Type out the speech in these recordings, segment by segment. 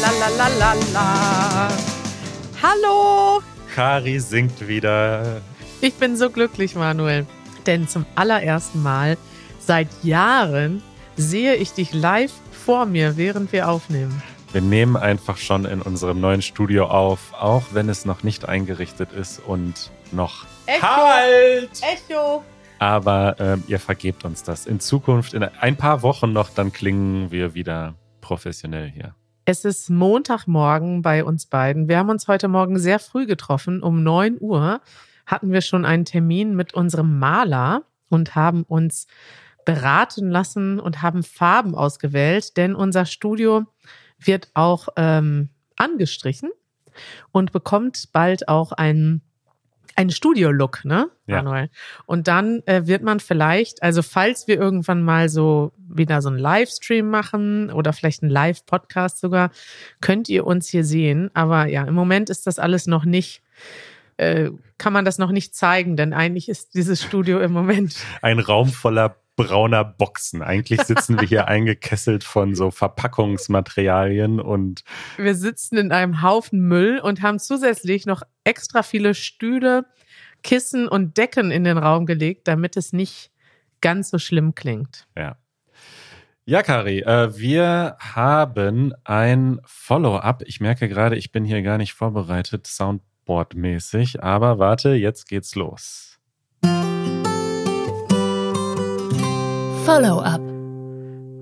la la la la la. Hallo! Kari singt wieder. Ich bin so glücklich, Manuel. Denn zum allerersten Mal seit Jahren sehe ich dich live vor mir, während wir aufnehmen. Wir nehmen einfach schon in unserem neuen Studio auf, auch wenn es noch nicht eingerichtet ist und noch Echo! halt. Echo! Aber ähm, ihr vergebt uns das. In Zukunft, in ein paar Wochen noch, dann klingen wir wieder professionell hier. Es ist Montagmorgen bei uns beiden. Wir haben uns heute Morgen sehr früh getroffen. Um 9 Uhr hatten wir schon einen Termin mit unserem Maler und haben uns beraten lassen und haben Farben ausgewählt, denn unser Studio wird auch ähm, angestrichen und bekommt bald auch einen einen Studio-Look, ne, Ja. Manuel? Und dann äh, wird man vielleicht, also falls wir irgendwann mal so wieder so einen Livestream machen oder vielleicht einen Live-Podcast sogar, könnt ihr uns hier sehen. Aber ja, im Moment ist das alles noch nicht, äh, kann man das noch nicht zeigen, denn eigentlich ist dieses Studio im Moment Ein Raum voller brauner Boxen. Eigentlich sitzen wir hier eingekesselt von so Verpackungsmaterialien und Wir sitzen in einem Haufen Müll und haben zusätzlich noch extra viele Stühle, Kissen und Decken in den Raum gelegt, damit es nicht ganz so schlimm klingt. ja. Ja, Kari, äh, wir haben ein Follow-up. Ich merke gerade, ich bin hier gar nicht vorbereitet, Soundboard-mäßig, aber warte, jetzt geht's los. Follow-up.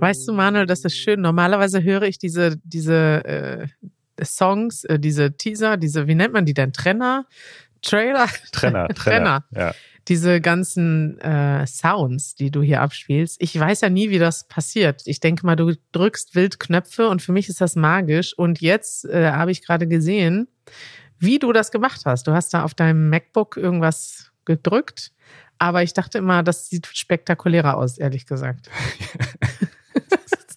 Weißt du, Manuel, das ist schön. Normalerweise höre ich diese, diese äh, Songs, äh, diese Teaser, diese, wie nennt man die denn? Trenner? Trailer? Trenner, Trenner. Trenner. Ja. Diese ganzen äh, Sounds, die du hier abspielst. Ich weiß ja nie, wie das passiert. Ich denke mal, du drückst wild Knöpfe und für mich ist das magisch. Und jetzt äh, habe ich gerade gesehen, wie du das gemacht hast. Du hast da auf deinem MacBook irgendwas gedrückt. Aber ich dachte immer, das sieht spektakulärer aus, ehrlich gesagt.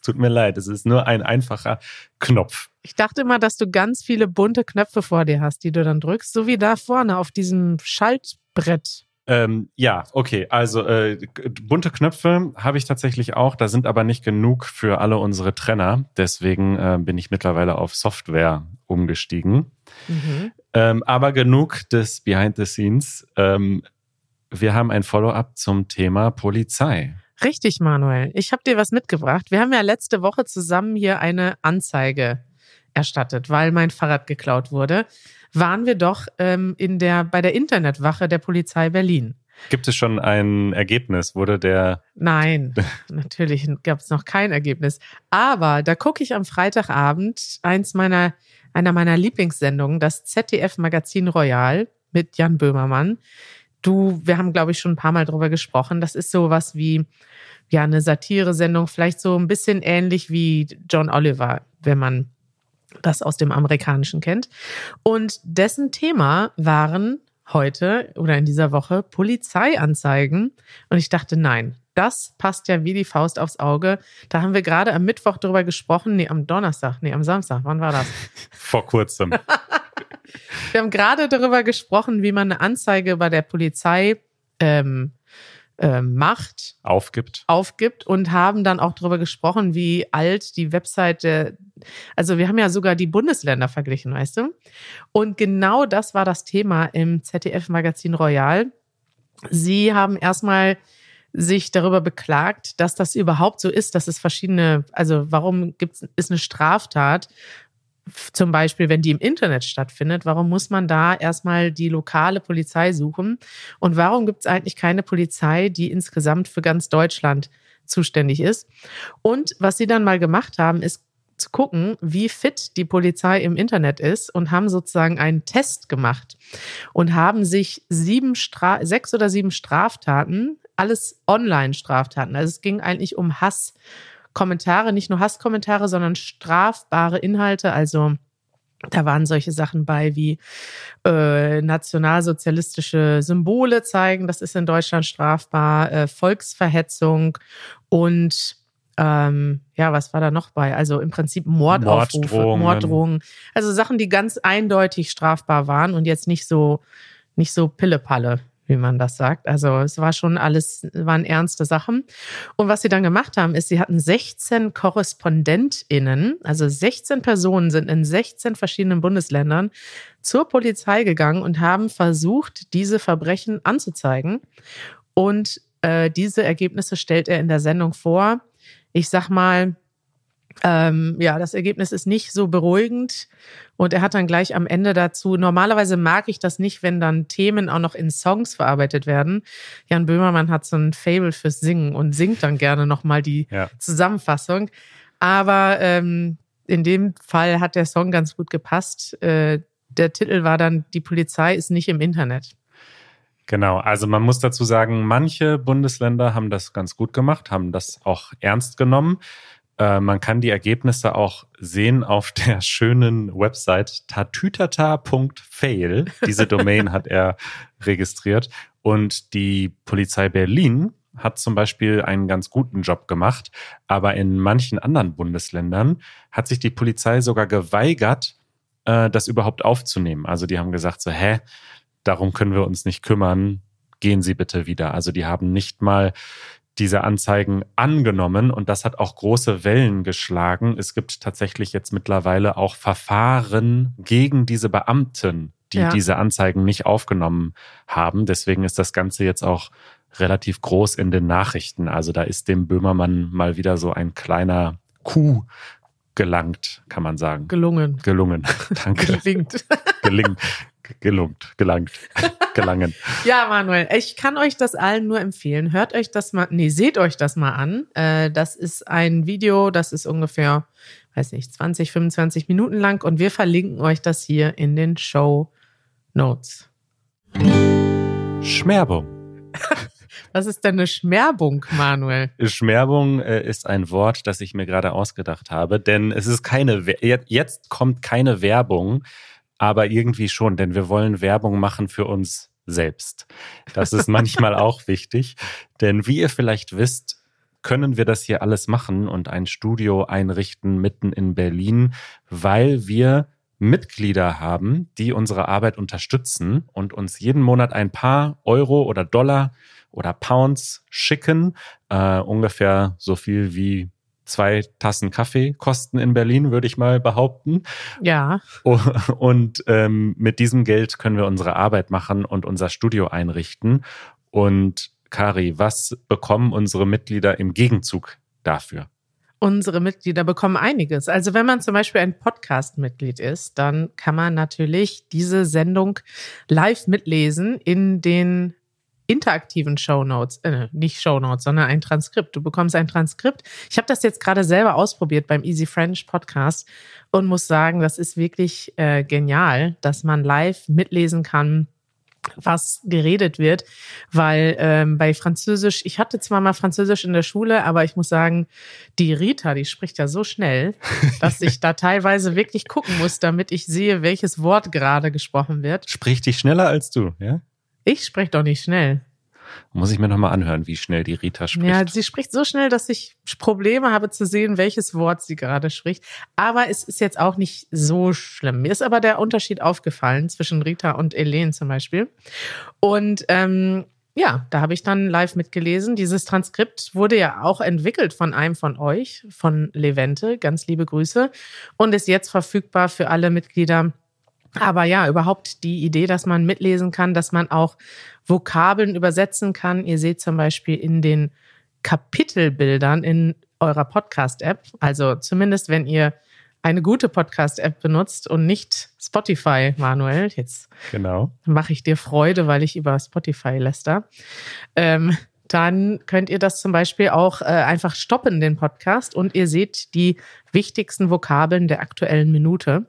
Es tut mir leid, es ist nur ein einfacher Knopf. Ich dachte immer, dass du ganz viele bunte Knöpfe vor dir hast, die du dann drückst, so wie da vorne auf diesem Schaltbrett. Ähm, ja, okay. Also äh, bunte Knöpfe habe ich tatsächlich auch. Da sind aber nicht genug für alle unsere Trenner. Deswegen äh, bin ich mittlerweile auf Software umgestiegen. Mhm. Ähm, aber genug des Behind the Scenes. Ähm, wir haben ein Follow-up zum Thema Polizei. Richtig, Manuel. Ich habe dir was mitgebracht. Wir haben ja letzte Woche zusammen hier eine Anzeige erstattet, weil mein Fahrrad geklaut wurde. Waren wir doch ähm, in der, bei der Internetwache der Polizei Berlin. Gibt es schon ein Ergebnis? Wurde der Nein, natürlich gab es noch kein Ergebnis. Aber da gucke ich am Freitagabend eins meiner, einer meiner Lieblingssendungen, das ZDF Magazin Royal mit Jan Böhmermann. Du, wir haben, glaube ich, schon ein paar Mal drüber gesprochen. Das ist sowas wie ja eine Satire-Sendung, vielleicht so ein bisschen ähnlich wie John Oliver, wenn man das aus dem Amerikanischen kennt. Und dessen Thema waren heute oder in dieser Woche Polizeianzeigen. Und ich dachte, nein, das passt ja wie die Faust aufs Auge. Da haben wir gerade am Mittwoch drüber gesprochen. Nee, am Donnerstag, nee, am Samstag. Wann war das? vor kurzem? Wir haben gerade darüber gesprochen, wie man eine Anzeige bei der Polizei ähm, ähm, macht, aufgibt? aufgibt und haben dann auch darüber gesprochen, wie alt die Webseite, also wir haben ja sogar die Bundesländer verglichen, weißt du? Und genau das war das Thema im ZDF-Magazin Royal. Sie haben erstmal sich darüber beklagt, dass das überhaupt so ist, dass es verschiedene, also warum gibt's, ist eine Straftat, zum Beispiel, wenn die im Internet stattfindet, warum muss man da erstmal die lokale Polizei suchen? Und warum gibt es eigentlich keine Polizei, die insgesamt für ganz Deutschland zuständig ist? Und was sie dann mal gemacht haben, ist zu gucken, wie fit die Polizei im Internet ist und haben sozusagen einen Test gemacht und haben sich sieben Stra sechs oder sieben Straftaten, alles Online-Straftaten. Also es ging eigentlich um Hasskommentare, nicht nur Hasskommentare, sondern strafbare Inhalte, also da waren solche Sachen bei wie äh, nationalsozialistische Symbole zeigen, das ist in Deutschland strafbar, äh, Volksverhetzung und ähm, ja, was war da noch bei? Also im Prinzip Mordaufrufe, Morddrohungen. Morddrohungen. Also Sachen, die ganz eindeutig strafbar waren und jetzt nicht so, nicht so Pillepalle, wie man das sagt. Also es war schon alles, waren ernste Sachen. Und was sie dann gemacht haben, ist, sie hatten 16 KorrespondentInnen, also 16 Personen sind in 16 verschiedenen Bundesländern zur Polizei gegangen und haben versucht, diese Verbrechen anzuzeigen. Und äh, diese Ergebnisse stellt er in der Sendung vor. Ich sag mal, ähm, ja, das Ergebnis ist nicht so beruhigend. Und er hat dann gleich am Ende dazu, normalerweise mag ich das nicht, wenn dann Themen auch noch in Songs verarbeitet werden. Jan Böhmermann hat so ein Fable fürs Singen und singt dann gerne nochmal die ja. Zusammenfassung. Aber ähm, in dem Fall hat der Song ganz gut gepasst. Äh, der Titel war dann Die Polizei ist nicht im Internet. Genau, also man muss dazu sagen, manche Bundesländer haben das ganz gut gemacht, haben das auch ernst genommen. Äh, man kann die Ergebnisse auch sehen auf der schönen Website tatütata.fail. Diese Domain hat er registriert. Und die Polizei Berlin hat zum Beispiel einen ganz guten Job gemacht, aber in manchen anderen Bundesländern hat sich die Polizei sogar geweigert, äh, das überhaupt aufzunehmen. Also die haben gesagt so, hä, darum können wir uns nicht kümmern, gehen Sie bitte wieder. Also die haben nicht mal diese Anzeigen angenommen und das hat auch große Wellen geschlagen. Es gibt tatsächlich jetzt mittlerweile auch Verfahren gegen diese Beamten, die ja. diese Anzeigen nicht aufgenommen haben. Deswegen ist das Ganze jetzt auch relativ groß in den Nachrichten. Also da ist dem Böhmermann mal wieder so ein kleiner Coup gelangt, kann man sagen. Gelungen. Gelungen. Danke. Gelingt. Gelingt gelungt, gelangt, gelangen. ja, Manuel, ich kann euch das allen nur empfehlen. Hört euch das mal, nee, seht euch das mal an. Äh, das ist ein Video, das ist ungefähr, weiß nicht, 20, 25 Minuten lang und wir verlinken euch das hier in den Show Notes. Schmerbung. Was ist denn eine Schmerbung, Manuel? Schmerbung äh, ist ein Wort, das ich mir gerade ausgedacht habe, denn es ist keine, jetzt kommt keine Werbung, aber irgendwie schon, denn wir wollen Werbung machen für uns selbst. Das ist manchmal auch wichtig, denn wie ihr vielleicht wisst, können wir das hier alles machen und ein Studio einrichten mitten in Berlin, weil wir Mitglieder haben, die unsere Arbeit unterstützen und uns jeden Monat ein paar Euro oder Dollar oder Pounds schicken, äh, ungefähr so viel wie zwei Tassen Kaffee kosten in Berlin, würde ich mal behaupten. Ja. Und ähm, mit diesem Geld können wir unsere Arbeit machen und unser Studio einrichten. Und Kari, was bekommen unsere Mitglieder im Gegenzug dafür? Unsere Mitglieder bekommen einiges. Also wenn man zum Beispiel ein Podcast-Mitglied ist, dann kann man natürlich diese Sendung live mitlesen in den interaktiven Shownotes, äh, nicht Shownotes, sondern ein Transkript. Du bekommst ein Transkript. Ich habe das jetzt gerade selber ausprobiert beim Easy French Podcast und muss sagen, das ist wirklich äh, genial, dass man live mitlesen kann, was geredet wird, weil ähm, bei Französisch, ich hatte zwar mal Französisch in der Schule, aber ich muss sagen, die Rita, die spricht ja so schnell, dass ich da teilweise wirklich gucken muss, damit ich sehe, welches Wort gerade gesprochen wird. Spricht die schneller als du, ja? Ich spreche doch nicht schnell. Muss ich mir nochmal anhören, wie schnell die Rita spricht. Ja, sie spricht so schnell, dass ich Probleme habe zu sehen, welches Wort sie gerade spricht. Aber es ist jetzt auch nicht so schlimm. Mir ist aber der Unterschied aufgefallen zwischen Rita und Elen zum Beispiel. Und ähm, ja, da habe ich dann live mitgelesen. Dieses Transkript wurde ja auch entwickelt von einem von euch, von Levente. Ganz liebe Grüße. Und ist jetzt verfügbar für alle Mitglieder aber ja, überhaupt die Idee, dass man mitlesen kann, dass man auch Vokabeln übersetzen kann. Ihr seht zum Beispiel in den Kapitelbildern in eurer Podcast-App, also zumindest wenn ihr eine gute Podcast-App benutzt und nicht Spotify, Manuel. Jetzt genau. mache ich dir Freude, weil ich über Spotify läster. Ähm, dann könnt ihr das zum Beispiel auch äh, einfach stoppen, den Podcast, und ihr seht die wichtigsten Vokabeln der aktuellen Minute.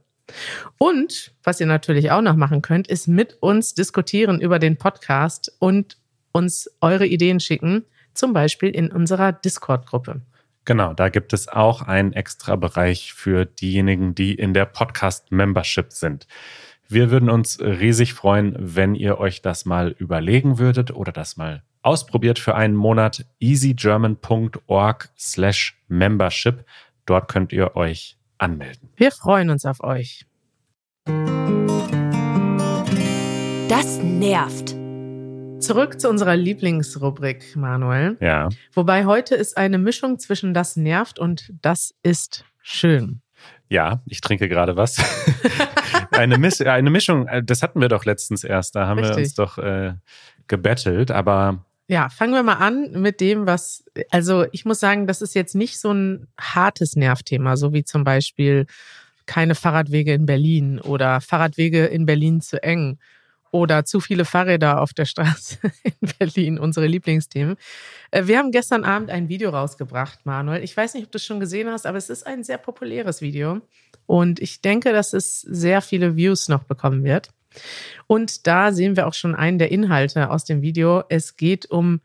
Und was ihr natürlich auch noch machen könnt, ist mit uns diskutieren über den Podcast und uns eure Ideen schicken, zum Beispiel in unserer Discord-Gruppe. Genau, da gibt es auch einen extra Bereich für diejenigen, die in der Podcast-Membership sind. Wir würden uns riesig freuen, wenn ihr euch das mal überlegen würdet oder das mal ausprobiert für einen Monat. easygerman.org slash membership. Dort könnt ihr euch anmelden. Wir freuen uns auf euch. Das nervt. Zurück zu unserer Lieblingsrubrik, Manuel. Ja. Wobei heute ist eine Mischung zwischen das nervt und das ist schön. Ja, ich trinke gerade was. eine, Miss eine Mischung, äh, das hatten wir doch letztens erst, da haben Richtig. wir uns doch äh, gebettelt, aber Ja, fangen wir mal an mit dem, was, also ich muss sagen, das ist jetzt nicht so ein hartes Nervthema, so wie zum Beispiel keine Fahrradwege in Berlin oder Fahrradwege in Berlin zu eng oder zu viele Fahrräder auf der Straße in Berlin, unsere Lieblingsthemen. Äh, Wir haben gestern Abend ein Video rausgebracht, Manuel. Ich weiß nicht, ob du es schon gesehen hast, aber es ist ein sehr populäres Video. Und ich denke, dass es sehr viele Views noch bekommen wird. Und da sehen wir auch schon einen der Inhalte aus dem Video. Es geht um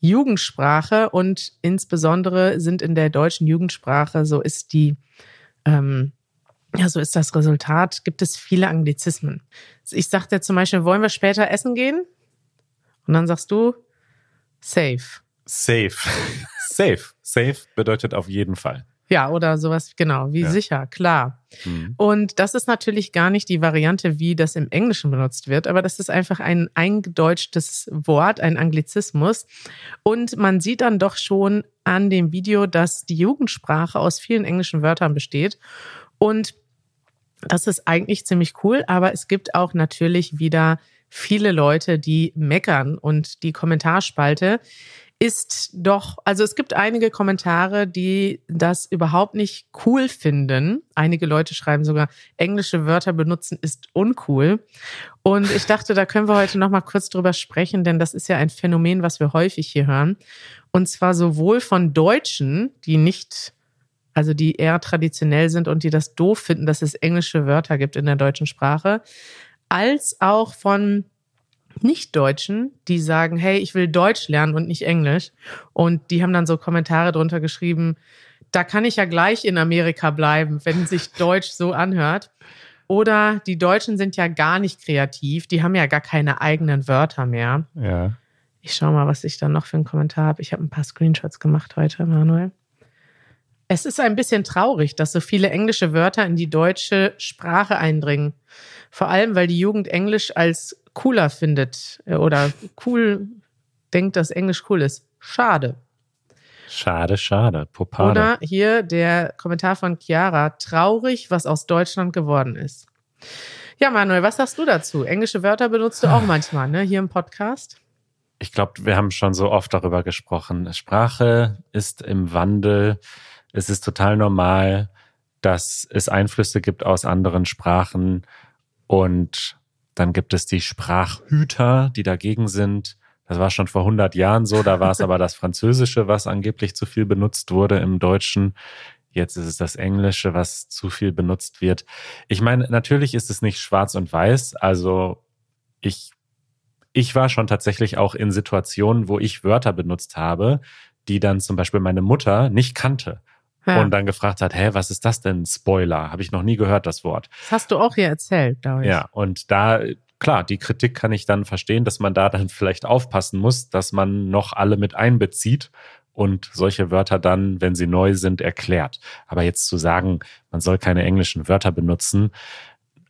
Jugendsprache und insbesondere sind in der deutschen Jugendsprache, so ist die, ähm, ja, so ist das Resultat, gibt es viele Anglizismen. Ich sagte zum Beispiel, wollen wir später essen gehen? Und dann sagst du, safe. safe. safe. Safe bedeutet auf jeden Fall. Ja, oder sowas, genau, wie Ja. sicher, klar. Hm. Und das ist natürlich gar nicht die Variante, wie das im Englischen benutzt wird, aber das ist einfach ein eingedeutschtes Wort, ein Anglizismus. Und man sieht dann doch schon an dem Video, dass die Jugendsprache aus vielen englischen Wörtern besteht. Und das ist eigentlich ziemlich cool, aber es gibt auch natürlich wieder viele Leute, die meckern und die Kommentarspalte ist doch, also es gibt einige Kommentare, die das überhaupt nicht cool finden. Einige Leute schreiben sogar, englische Wörter benutzen ist uncool. Und ich dachte, da können wir heute noch mal kurz drüber sprechen, denn das ist ja ein Phänomen, was wir häufig hier hören. Und zwar sowohl von Deutschen, die nicht, also die eher traditionell sind und die das doof finden, dass es englische Wörter gibt in der deutschen Sprache, als auch von Nicht-Deutschen, die sagen, hey, ich will Deutsch lernen und nicht Englisch. Und die haben dann so Kommentare drunter geschrieben, da kann ich ja gleich in Amerika bleiben, wenn sich Deutsch so anhört. Oder die Deutschen sind ja gar nicht kreativ, die haben ja gar keine eigenen Wörter mehr. Ja. Ich schau mal, was ich dann noch für einen Kommentar habe. Ich habe ein paar Screenshots gemacht heute, Manuel. Es ist ein bisschen traurig, dass so viele englische Wörter in die deutsche Sprache eindringen. Vor allem, weil die Jugend Englisch als cooler findet äh, oder cool denkt, dass Englisch cool ist. Schade. Schade, schade. Popade. Oder hier der Kommentar von Chiara. Traurig, was aus Deutschland geworden ist. Ja, Manuel, was sagst du dazu? Englische Wörter benutzt du auch manchmal, ne? Hier im Podcast. ich glaube, wir haben schon so oft darüber gesprochen. Sprache ist im Wandel. Es ist total normal, dass es Einflüsse gibt aus anderen Sprachen. Und dann gibt es die Sprachhüter, die dagegen sind. Das war schon vor 100 Jahren so. Da war es aber das Französische, was angeblich zu viel benutzt wurde im Deutschen. Jetzt ist es das Englische, was zu viel benutzt wird. Ich meine, natürlich ist es nicht schwarz und weiß. Also ich ich war schon tatsächlich auch in Situationen, wo ich Wörter benutzt habe, die dann zum Beispiel meine Mutter nicht kannte Ja, und dann gefragt hat, hä, was ist das denn? Spoiler, habe ich noch nie gehört, das Wort. das hast du auch hier erzählt, glaube ich. Ja, und da, klar, die Kritik kann ich dann verstehen, dass man da dann vielleicht aufpassen muss, dass man noch alle mit einbezieht und solche Wörter dann, wenn sie neu sind, erklärt. Aber jetzt zu sagen, man soll keine englischen Wörter benutzen,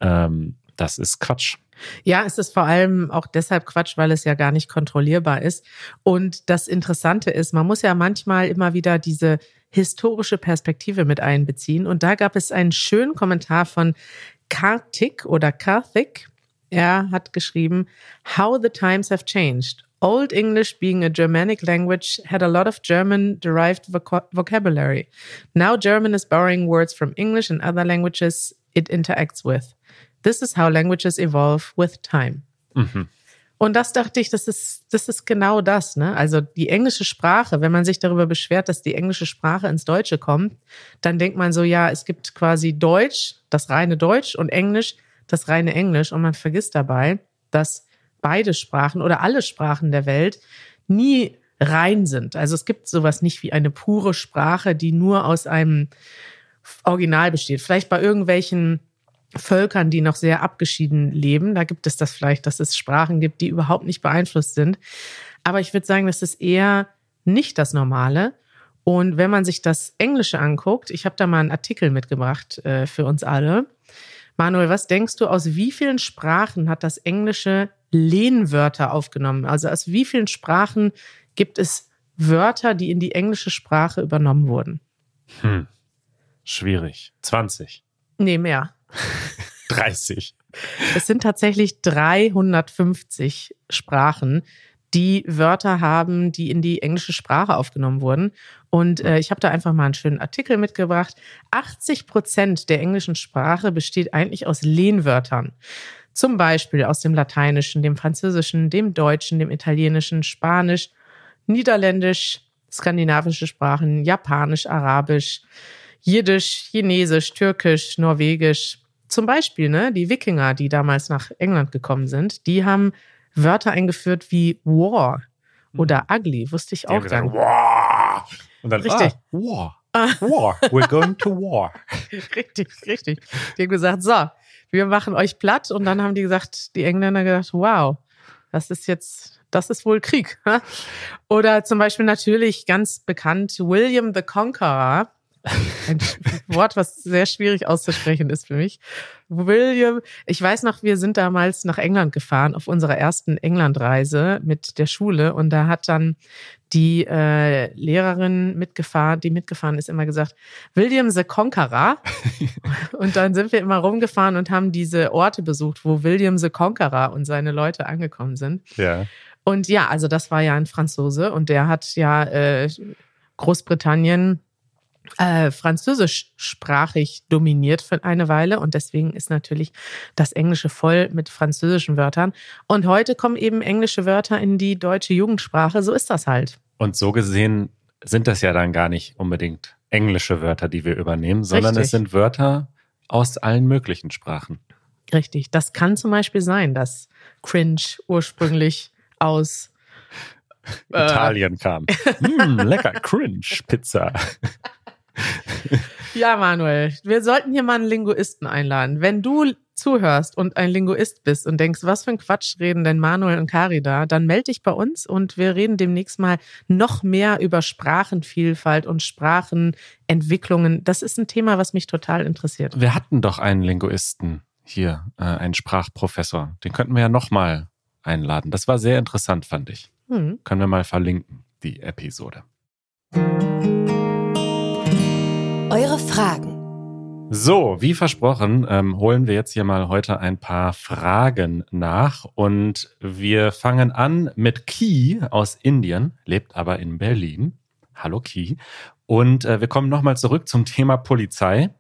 ähm, das ist Quatsch. Ja, es ist vor allem auch deshalb Quatsch, weil es ja gar nicht kontrollierbar ist. Und das Interessante ist, man muss ja manchmal immer wieder diese historische Perspektive mit einbeziehen. Und da gab es einen schönen Kommentar von Kartik oder Karthik. Er hat geschrieben, How the times have changed. Old English, being a Germanic language, had a lot of German derived voc vocabulary. Now German is borrowing words from English and other languages it interacts with. This is how languages evolve with time. Mhm. Und das dachte ich, das ist, das ist genau das, ne? Also die englische Sprache, wenn man sich darüber beschwert, dass die englische Sprache ins Deutsche kommt, dann denkt man so, ja, es gibt quasi Deutsch, das reine Deutsch und Englisch, das reine Englisch. Und man vergisst dabei, dass beide Sprachen oder alle Sprachen der Welt nie rein sind. Also es gibt sowas nicht wie eine pure Sprache, die nur aus einem Original besteht. Vielleicht bei irgendwelchen Völkern, die noch sehr abgeschieden leben. Da gibt es das vielleicht, dass es Sprachen gibt, die überhaupt nicht beeinflusst sind. Aber ich würde sagen, das ist eher nicht das Normale. Und wenn man sich das Englische anguckt, ich habe da mal einen Artikel mitgebracht äh, für uns alle. Manuel, was denkst du, aus wie vielen Sprachen hat das Englische Lehnwörter aufgenommen? Also aus wie vielen Sprachen gibt es Wörter, die in die englische Sprache übernommen wurden? Hm. Schwierig. 20. Nee, mehr. 30. Es sind tatsächlich 350 Sprachen, die Wörter haben, die in die englische Sprache aufgenommen wurden. Und äh, ich habe da einfach mal einen schönen Artikel mitgebracht. 80 Prozent der englischen Sprache besteht eigentlich aus Lehnwörtern. Zum Beispiel aus dem Lateinischen, dem Französischen, dem Deutschen, dem Italienischen, Spanisch, Niederländisch, skandinavische Sprachen, Japanisch, Arabisch, Jiddisch, Chinesisch, Türkisch, Norwegisch. Zum Beispiel, ne, die Wikinger, die damals nach England gekommen sind, die haben Wörter eingeführt wie War oder mhm. Ugly, wusste ich auch dann. War. Und dann richtig. Ah, war. War. We're going to war. richtig, richtig. Die haben gesagt, so, wir machen euch platt. Und dann haben die gesagt, die Engländer gesagt, wow, das ist jetzt, das ist wohl Krieg. Oder zum Beispiel natürlich ganz bekannt William the Conqueror ein Wort, was sehr schwierig auszusprechen ist für mich. William, ich weiß noch, wir sind damals nach England gefahren auf unserer ersten Englandreise mit der Schule und da hat dann die äh, Lehrerin mitgefahren, die mitgefahren ist, immer gesagt, William the Conqueror. und dann sind wir immer rumgefahren und haben diese Orte besucht, wo William the Conqueror und seine Leute angekommen sind. Ja. Und ja, also das war ja ein Franzose und der hat ja äh, Großbritannien äh, französischsprachig dominiert für eine Weile und deswegen ist natürlich das Englische voll mit französischen Wörtern. Und heute kommen eben englische Wörter in die deutsche Jugendsprache. So ist das halt. Und so gesehen sind das ja dann gar nicht unbedingt englische Wörter, die wir übernehmen, sondern Richtig. es sind Wörter aus allen möglichen Sprachen. Richtig. Das kann zum Beispiel sein, dass Cringe ursprünglich aus Italien äh, kam. mm, lecker, Cringe, Pizza. Ja, Manuel, wir sollten hier mal einen Linguisten einladen. Wenn du zuhörst und ein Linguist bist und denkst, was für ein Quatsch reden denn Manuel und Kari da, dann melde dich bei uns und wir reden demnächst mal noch mehr über Sprachenvielfalt und Sprachenentwicklungen. Das ist ein Thema, was mich total interessiert. Wir hatten doch einen Linguisten hier, äh, einen Sprachprofessor. Den könnten wir ja noch mal einladen. Das war sehr interessant, fand ich. Hm. Können wir mal verlinken, die Episode. Eure Fragen. So, wie versprochen, ähm, holen wir jetzt hier mal heute ein paar Fragen nach. Und wir fangen an mit Ki aus Indien, lebt aber in Berlin. Hallo Ki. Und äh, wir kommen nochmal zurück zum Thema Polizei.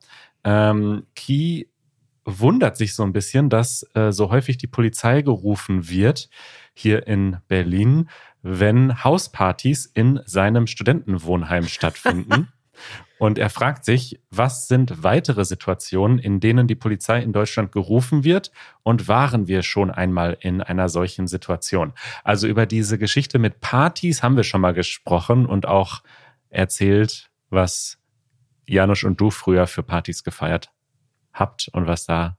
Ähm, Ki wundert sich so ein bisschen, dass äh, so häufig die Polizei gerufen wird hier in Berlin, wenn Hauspartys in seinem Studentenwohnheim stattfinden. Und er fragt sich, was sind weitere Situationen, in denen die Polizei in Deutschland gerufen wird und waren wir schon einmal in einer solchen Situation? Also über diese Geschichte mit Partys haben wir schon mal gesprochen und auch erzählt, was Janusz und du früher für Partys gefeiert habt und was da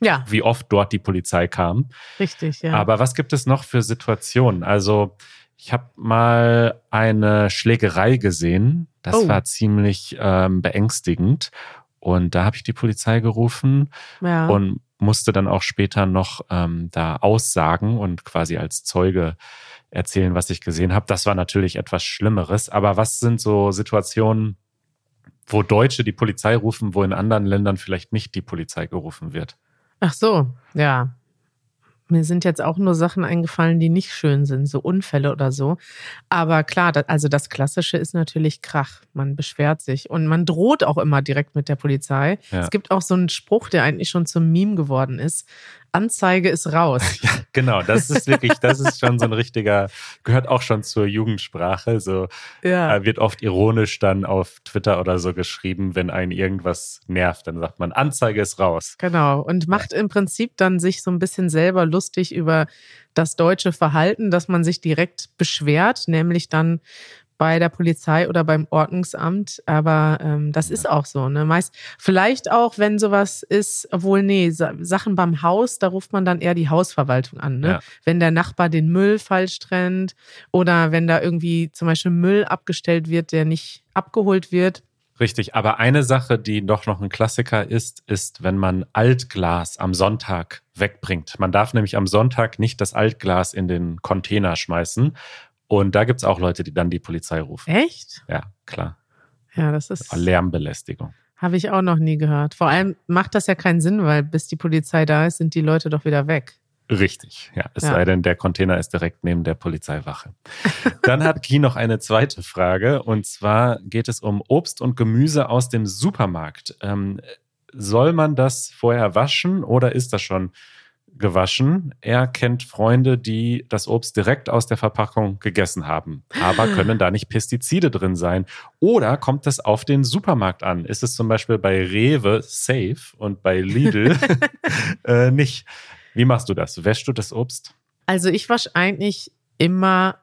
ja. wie oft dort die Polizei kam. Richtig, ja. Aber was gibt es noch für Situationen? Also ich habe mal eine Schlägerei gesehen. Das oh. war ziemlich ähm, beängstigend. Und da habe ich die Polizei gerufen ja. und musste dann auch später noch ähm, da aussagen und quasi als Zeuge erzählen, was ich gesehen habe. Das war natürlich etwas Schlimmeres. Aber was sind so Situationen, wo Deutsche die Polizei rufen, wo in anderen Ländern vielleicht nicht die Polizei gerufen wird? Ach so, ja. Mir sind jetzt auch nur Sachen eingefallen, die nicht schön sind, so Unfälle oder so. Aber klar, das, also das Klassische ist natürlich Krach. Man beschwert sich und man droht auch immer direkt mit der Polizei. Ja. Es gibt auch so einen Spruch, der eigentlich schon zum Meme geworden ist. Anzeige ist raus. Ja, genau, das ist wirklich, das ist schon so ein richtiger, gehört auch schon zur Jugendsprache. So ja. Äh, wird oft ironisch dann auf Twitter oder so geschrieben, wenn einen irgendwas nervt, dann sagt man, Anzeige ist raus. Genau. Und macht im Prinzip dann sich so ein bisschen selber lustig über das deutsche Verhalten, dass man sich direkt beschwert, nämlich dann bei der Polizei oder beim Ordnungsamt, aber ähm, das ja. ist auch so. Ne? Meist, vielleicht auch, wenn sowas ist, obwohl, nee, Sachen beim Haus, da ruft man dann eher die Hausverwaltung an. Ne? Ja. Wenn der Nachbar den Müll falsch trennt oder wenn da irgendwie zum Beispiel Müll abgestellt wird, der nicht abgeholt wird, Richtig, aber eine Sache, die doch noch ein Klassiker ist, ist, wenn man Altglas am Sonntag wegbringt. Man darf nämlich am Sonntag nicht das Altglas in den Container schmeißen. Und da gibt's auch Leute, die dann die Polizei rufen. Echt? Ja, klar. Ja, das ist. Lärmbelästigung. Habe ich auch noch nie gehört. Vor allem macht das ja keinen Sinn, weil bis die Polizei da ist, sind die Leute doch wieder weg. Richtig, ja. Es Ja. sei denn, der Container ist direkt neben der Polizeiwache. Dann hat Ki noch eine zweite Frage und zwar geht es um Obst und Gemüse aus dem Supermarkt. Ähm, soll man das vorher waschen oder ist das schon gewaschen? Er kennt Freunde, die das Obst direkt aus der Verpackung gegessen haben, aber können da nicht Pestizide drin sein? Oder kommt das auf den Supermarkt an? Ist es zum Beispiel bei Rewe safe und bei Lidl äh, nicht? Wie machst du das? Wäschst du das Obst? Also ich wasche eigentlich immer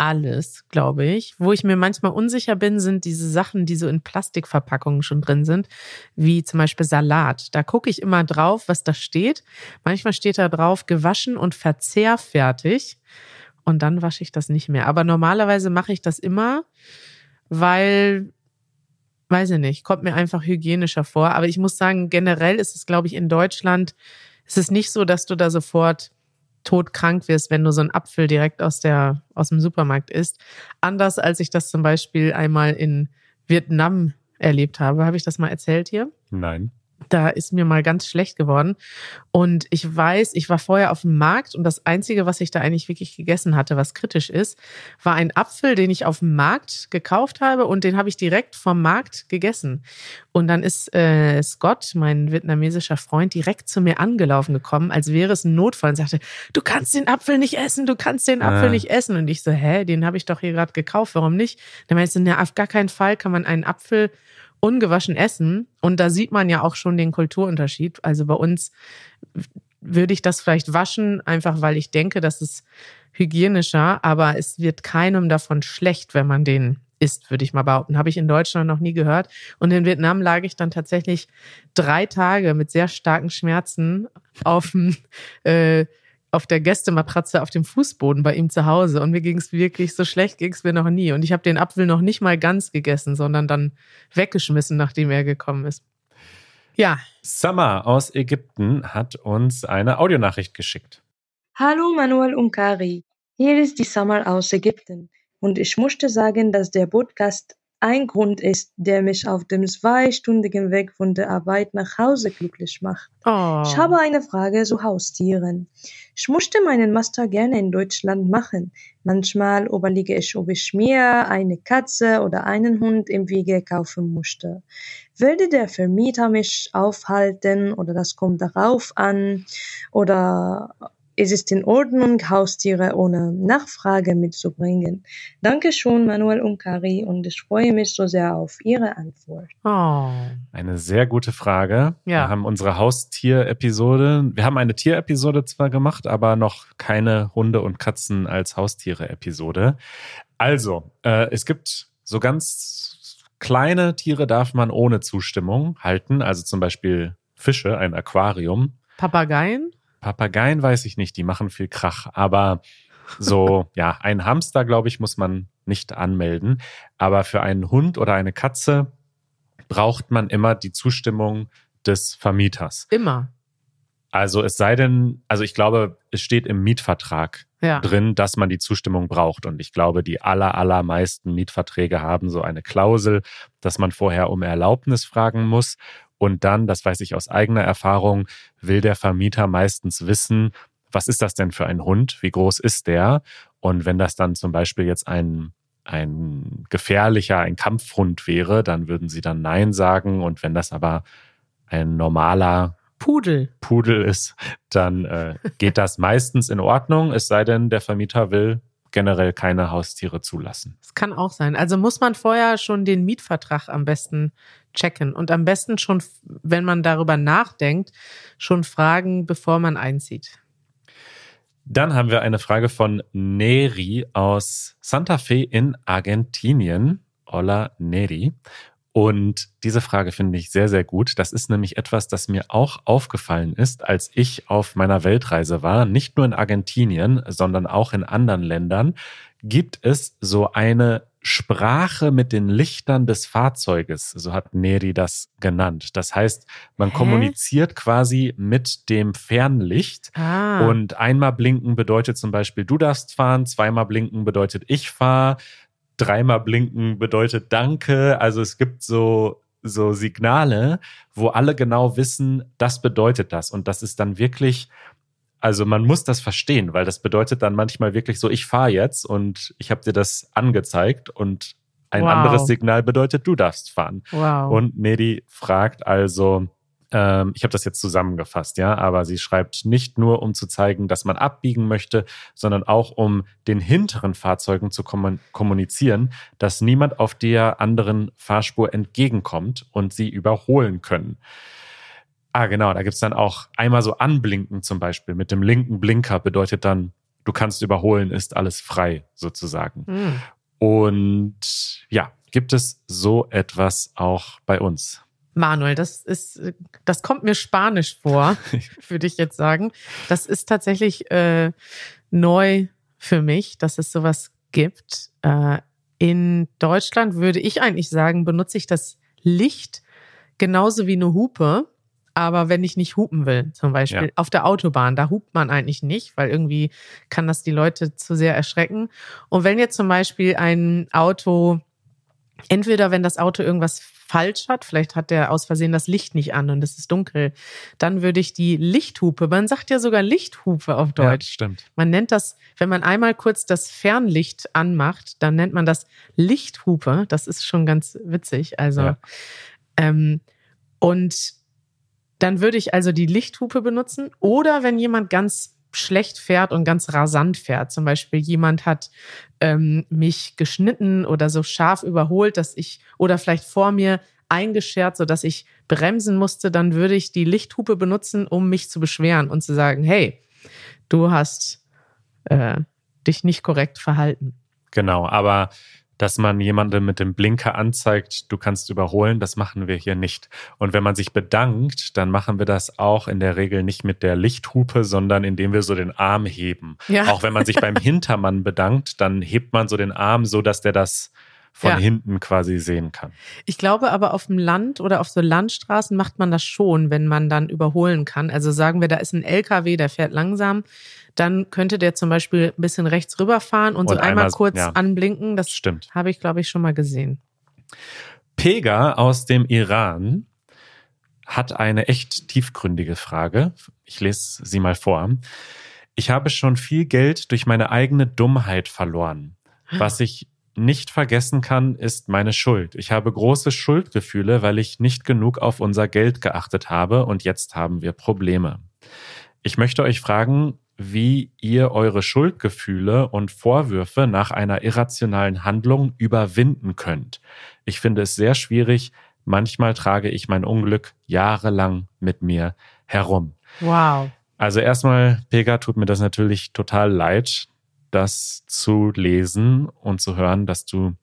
alles, glaube ich. Wo ich mir manchmal unsicher bin, sind diese Sachen, die so in Plastikverpackungen schon drin sind, wie zum Beispiel Salat. Da gucke ich immer drauf, was da steht. Manchmal steht da drauf, gewaschen und verzehrfertig. Und dann wasche ich das nicht mehr. Aber normalerweise mache ich das immer, weil, weiß ich nicht, kommt mir einfach hygienischer vor. Aber ich muss sagen, generell ist es, glaube ich, in Deutschland, ist es nicht so, dass du da sofort todkrank wirst, wenn du so einen Apfel direkt aus, der, aus dem Supermarkt isst. Anders als ich das zum Beispiel einmal in Vietnam erlebt habe. Habe ich das mal erzählt hier? Nein. Da ist mir mal ganz schlecht geworden. Und ich weiß, ich war vorher auf dem Markt und das Einzige, was ich da eigentlich wirklich gegessen hatte, was kritisch ist, war ein Apfel, den ich auf dem Markt gekauft habe und den habe ich direkt vom Markt gegessen. Und dann ist äh, Scott, mein vietnamesischer Freund, direkt zu mir angelaufen gekommen, als wäre es ein Notfall und sagte, du kannst den Apfel nicht essen, du kannst den Apfel Ah. nicht essen. Und ich so, hä, den habe ich doch hier gerade gekauft, warum nicht? Dann meinst du, na, auf gar keinen Fall kann man einen Apfel ungewaschen essen. Und da sieht man ja auch schon den Kulturunterschied. Also bei uns würde ich das vielleicht waschen, einfach weil ich denke, das ist hygienischer, aber es wird keinem davon schlecht, wenn man den isst, würde ich mal behaupten. Habe ich in Deutschland noch nie gehört. Und in Vietnam lag ich dann tatsächlich drei Tage mit sehr starken Schmerzen auf dem äh, auf der Gästematratze auf dem Fußboden bei ihm zu Hause. Und mir ging es wirklich so schlecht ging es mir noch nie. Und ich habe den Apfel noch nicht mal ganz gegessen, sondern dann weggeschmissen, nachdem er gekommen ist. Ja, Summer aus Ägypten hat uns eine Audionachricht geschickt. Hallo Manuel und Kari, hier ist die Samar aus Ägypten. Und ich möchte sagen, dass der Podcast ein Grund ist, der mich auf dem zweistündigen Weg von der Arbeit nach Hause glücklich macht. oh. Ich habe eine Frage zu Haustieren. Ich möchte meinen Master gerne in Deutschland machen. Manchmal überlege ich, ob ich mir eine Katze oder einen Hund im Wege kaufen möchte. Würde der Vermieter mich aufhalten oder das kommt darauf an? Oder ist es in Ordnung, Haustiere ohne Nachfrage mitzubringen? Danke schon, Manuel und Kari, und ich freue mich so sehr auf Ihre Antwort. oh. Eine sehr gute Frage. Ja. Wir haben unsere Haustier-Episode. Wir haben eine Tier-Episode zwar gemacht, aber noch keine Hunde und Katzen als Haustiere-Episode. Also, äh, es gibt so ganz kleine Tiere, darf man ohne Zustimmung halten. Also zum Beispiel Fische, ein Aquarium. Papageien? Papageien weiß ich nicht, die machen viel Krach. Aber so, ja, ein Hamster, glaube ich, muss man nicht anmelden. Aber für einen Hund oder eine Katze braucht man immer die Zustimmung des Vermieters. Immer. Also es sei denn, also ich glaube, es steht im Mietvertrag Ja. drin, dass man die Zustimmung braucht. Und ich glaube, die aller, allermeisten Mietverträge haben so eine Klausel, dass man vorher um Erlaubnis fragen muss. Und dann, das weiß ich aus eigener Erfahrung, will der Vermieter meistens wissen, was ist das denn für ein Hund? Wie groß ist der? Und wenn das dann zum Beispiel jetzt ein, ein gefährlicher, ein Kampfhund wäre, dann würden sie dann Nein sagen. Und wenn das aber ein normaler Pudel. Pudel ist, dann äh, geht das meistens in Ordnung, es sei denn, der Vermieter will generell keine Haustiere zulassen. Das kann auch sein. Also muss man vorher schon den Mietvertrag am besten checken und am besten schon, wenn man darüber nachdenkt, schon fragen, bevor man einzieht. Dann haben wir eine Frage von Neri aus Santa Fe in Argentinien. Hola Neri. Und diese Frage finde ich sehr, sehr gut. Das ist nämlich etwas, das mir auch aufgefallen ist, als ich auf meiner Weltreise war. Nicht nur in Argentinien, sondern auch in anderen Ländern gibt es so eine Sprache mit den Lichtern des Fahrzeuges, so hat Neri das genannt. Das heißt, man Hä? kommuniziert quasi mit dem Fernlicht Ah. und einmal blinken bedeutet zum Beispiel, du darfst fahren, zweimal blinken bedeutet, ich fahre, dreimal blinken bedeutet Danke. Also es gibt so, so Signale, wo alle genau wissen, das bedeutet das. Und das ist dann wirklich, also man muss das verstehen, weil das bedeutet dann manchmal wirklich so, ich fahre jetzt und ich habe dir das angezeigt und ein Wow. anderes Signal bedeutet, du darfst fahren. wow. Und Nedi fragt also, ähm, ich habe das jetzt zusammengefasst, ja, aber sie schreibt nicht nur, um zu zeigen, dass man abbiegen möchte, sondern auch, um den hinteren Fahrzeugen zu kommun- kommunizieren, dass niemand auf der anderen Fahrspur entgegenkommt und sie überholen können. Ah, genau, da gibt's dann auch einmal so anblinken zum Beispiel. Mit dem linken Blinker bedeutet dann, du kannst überholen, ist alles frei sozusagen. Hm. Und ja, gibt es so etwas auch bei uns? Manuel, das ist, das kommt mir spanisch vor, würde ich jetzt sagen. Das ist tatsächlich äh, neu für mich, dass es sowas gibt. Äh, in Deutschland würde ich eigentlich sagen, benutze ich das Licht genauso wie eine Hupe. Aber wenn ich nicht hupen will, zum Beispiel Ja. auf der Autobahn, da hupt man eigentlich nicht, weil irgendwie kann das die Leute zu sehr erschrecken. Und wenn jetzt zum Beispiel ein Auto entweder wenn das Auto irgendwas falsch hat, vielleicht hat der aus Versehen das Licht nicht an und es ist dunkel, dann würde ich die Lichthupe, man sagt ja sogar Lichthupe auf Deutsch. Ja, stimmt. Man nennt das, wenn man einmal kurz das Fernlicht anmacht, dann nennt man das Lichthupe. Das ist schon ganz witzig. Also, Ja. ähm, und dann würde ich also die Lichthupe benutzen. Oder wenn jemand ganz schlecht fährt und ganz rasant fährt, zum Beispiel jemand hat ähm, mich geschnitten oder so scharf überholt, dass ich oder vielleicht vor mir eingeschert, so dass ich bremsen musste, dann würde ich die Lichthupe benutzen, um mich zu beschweren und zu sagen, hey, du hast äh, dich nicht korrekt verhalten. Genau, aber dass man jemandem mit dem Blinker anzeigt, du kannst überholen, das machen wir hier nicht. Und wenn man sich bedankt, dann machen wir das auch in der Regel nicht mit der Lichthupe, sondern indem wir so den Arm heben. Ja. Auch wenn man sich beim Hintermann bedankt, dann hebt man so den Arm, so dass der das von Ja. hinten quasi sehen kann. Ich glaube aber auf dem Land oder auf so Landstraßen macht man das schon, wenn man dann überholen kann. Also sagen wir, da ist ein LKW, der fährt langsam, dann könnte der zum Beispiel ein bisschen rechts rüberfahren und, so Und einmal einmal- kurz ja. anblinken. Das Stimmt. habe ich, glaube ich, schon mal gesehen. Pega aus dem Iran hat eine echt tiefgründige Frage. Ich lese sie mal vor. Ich habe schon viel Geld durch meine eigene Dummheit verloren. Was ich nicht vergessen kann, ist meine Schuld. Ich habe große Schuldgefühle, weil ich nicht genug auf unser Geld geachtet habe und jetzt haben wir Probleme. Ich möchte euch fragen, wie ihr eure Schuldgefühle und Vorwürfe nach einer irrationalen Handlung überwinden könnt. Ich finde es sehr schwierig. Manchmal trage ich mein Unglück jahrelang mit mir herum. Wow. Also erstmal, Pega, tut mir das natürlich total leid, das zu lesen und zu hören, dass du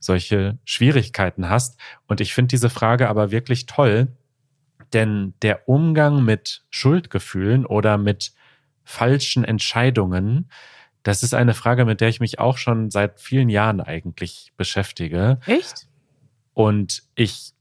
solche Schwierigkeiten hast. Und ich finde diese Frage aber wirklich toll, denn der Umgang mit Schuldgefühlen oder mit falschen Entscheidungen, das ist eine Frage, mit der ich mich auch schon seit vielen Jahren eigentlich beschäftige. Echt? Und ich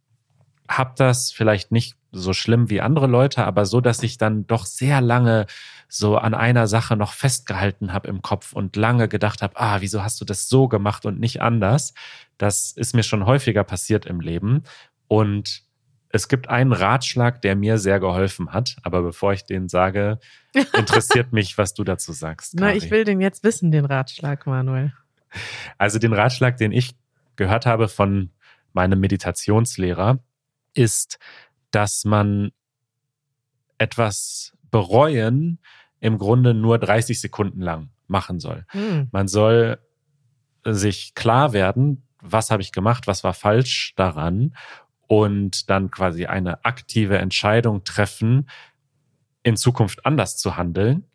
habe das vielleicht nicht so schlimm wie andere Leute, aber so, dass ich dann doch sehr lange so an einer Sache noch festgehalten habe im Kopf und lange gedacht habe, ah, wieso hast du das so gemacht und nicht anders? Das ist mir schon häufiger passiert im Leben. Und es gibt einen Ratschlag, der mir sehr geholfen hat. Aber bevor ich den sage, interessiert mich, was du dazu sagst. Na, Kari. ich will den jetzt wissen, den Ratschlag, Manuel. Also den Ratschlag, den ich gehört habe von meinem Meditationslehrer, ist, dass man etwas bereuen im Grunde nur 30 Sekunden lang machen soll. Hm. Man soll sich klar werden, was habe ich gemacht, was war falsch daran und dann quasi eine aktive Entscheidung treffen, in Zukunft anders zu handeln.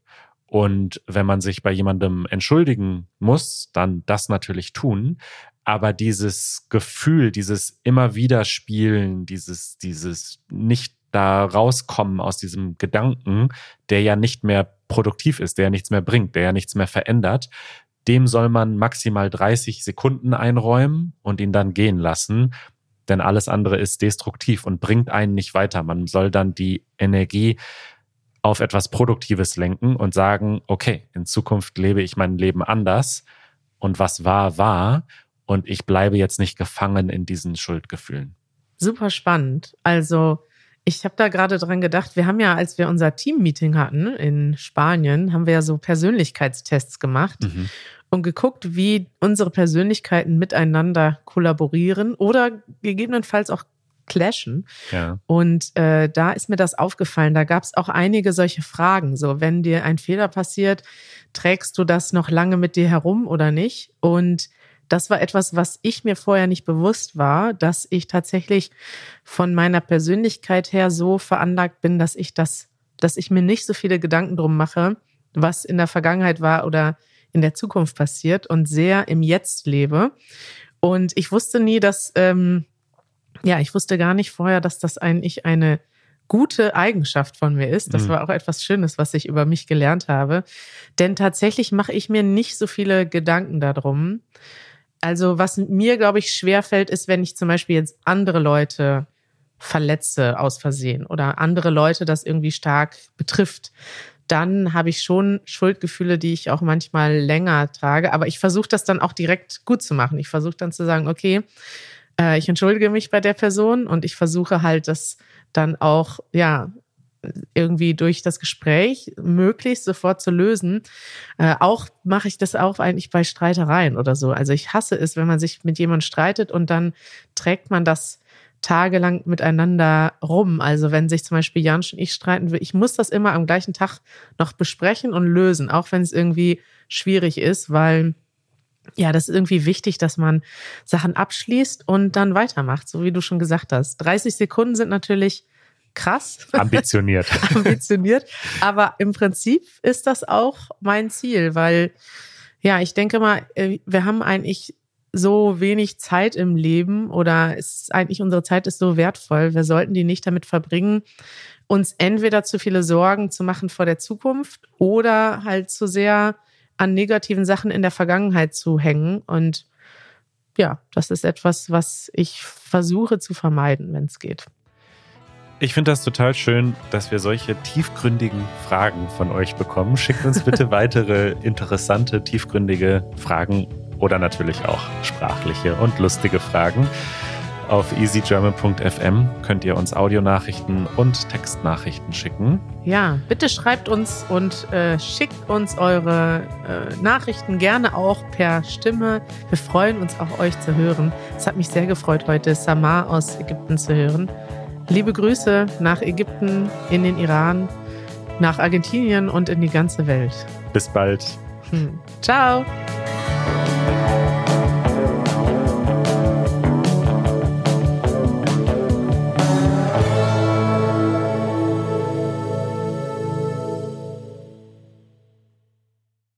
Und wenn man sich bei jemandem entschuldigen muss, dann das natürlich tun. Aber dieses Gefühl, dieses immer wieder Spielen, dieses, dieses nicht da rauskommen aus diesem Gedanken, der ja nicht mehr produktiv ist, der ja nichts mehr bringt, der ja nichts mehr verändert, dem soll man maximal 30 Sekunden einräumen und ihn dann gehen lassen, denn alles andere ist destruktiv und bringt einen nicht weiter. Man soll dann die Energie auf etwas Produktives lenken und sagen, okay, in Zukunft lebe ich mein Leben anders und was war, war und ich bleibe jetzt nicht gefangen in diesen Schuldgefühlen. Super spannend. Also ich habe da gerade dran gedacht, wir haben ja, als wir unser Team-Meeting hatten in Spanien, haben wir ja so Persönlichkeitstests gemacht mhm. und geguckt, wie unsere Persönlichkeiten miteinander kollaborieren oder gegebenenfalls auch clashen. Ja. Und äh, da ist mir das aufgefallen. Da gab es auch einige solche Fragen. So, wenn dir ein Fehler passiert, trägst du das noch lange mit dir herum oder nicht? Und das war etwas, was ich mir vorher nicht bewusst war, dass ich tatsächlich von meiner Persönlichkeit her so veranlagt bin, dass ich das, dass ich mir nicht so viele Gedanken drum mache, was in der Vergangenheit war oder in der Zukunft passiert und sehr im Jetzt lebe. Und ich wusste nie, dass, ähm, ja, ich wusste gar nicht vorher, dass das eigentlich eine gute Eigenschaft von mir ist. Das mhm. war auch etwas Schönes, was ich über mich gelernt habe. Denn tatsächlich mache ich mir nicht so viele Gedanken darum, also was mir, glaube ich, schwer fällt, ist, wenn ich zum Beispiel jetzt andere Leute verletze aus Versehen oder andere Leute das irgendwie stark betrifft, dann habe ich schon Schuldgefühle, die ich auch manchmal länger trage. Aber ich versuche das dann auch direkt gut zu machen. Ich versuche dann zu sagen, okay, äh, ich entschuldige mich bei der Person und ich versuche halt das dann auch, ja, irgendwie durch das Gespräch möglichst sofort zu lösen. Äh, auch mache ich das auch eigentlich bei Streitereien oder so. Also ich hasse es, wenn man sich mit jemandem streitet und dann trägt man das tagelang miteinander rum. Also wenn sich zum Beispiel Jansch und ich streiten will, ich muss das immer am gleichen Tag noch besprechen und lösen, auch wenn es irgendwie schwierig ist, weil ja, das ist irgendwie wichtig, dass man Sachen abschließt und dann weitermacht, so wie du schon gesagt hast. 30 Sekunden sind natürlich krass. Ambitioniert. Ambitioniert. Aber im Prinzip ist das auch mein Ziel, weil ja, ich denke mal, äh, wir haben eigentlich so wenig Zeit im Leben oder ist eigentlich unsere Zeit ist so wertvoll. Wir sollten die nicht damit verbringen, uns entweder zu viele Sorgen zu machen vor der Zukunft oder halt zu sehr an negativen Sachen in der Vergangenheit zu hängen. Und ja, das ist etwas, was ich versuche zu vermeiden, wenn es geht. Ich finde das total schön, dass wir solche tiefgründigen Fragen von euch bekommen. Schickt uns bitte weitere interessante, tiefgründige Fragen oder natürlich auch sprachliche und lustige Fragen. Auf easygerman.fm könnt ihr uns Audionachrichten und Textnachrichten schicken. Ja, bitte schreibt uns und äh, schickt uns eure äh, Nachrichten gerne auch per Stimme. Wir freuen uns auch, euch zu hören. Es hat mich sehr gefreut, heute Samar aus Ägypten zu hören. Liebe Grüße nach Ägypten, in den Iran, nach Argentinien und in die ganze Welt. Bis bald. Hm. Ciao.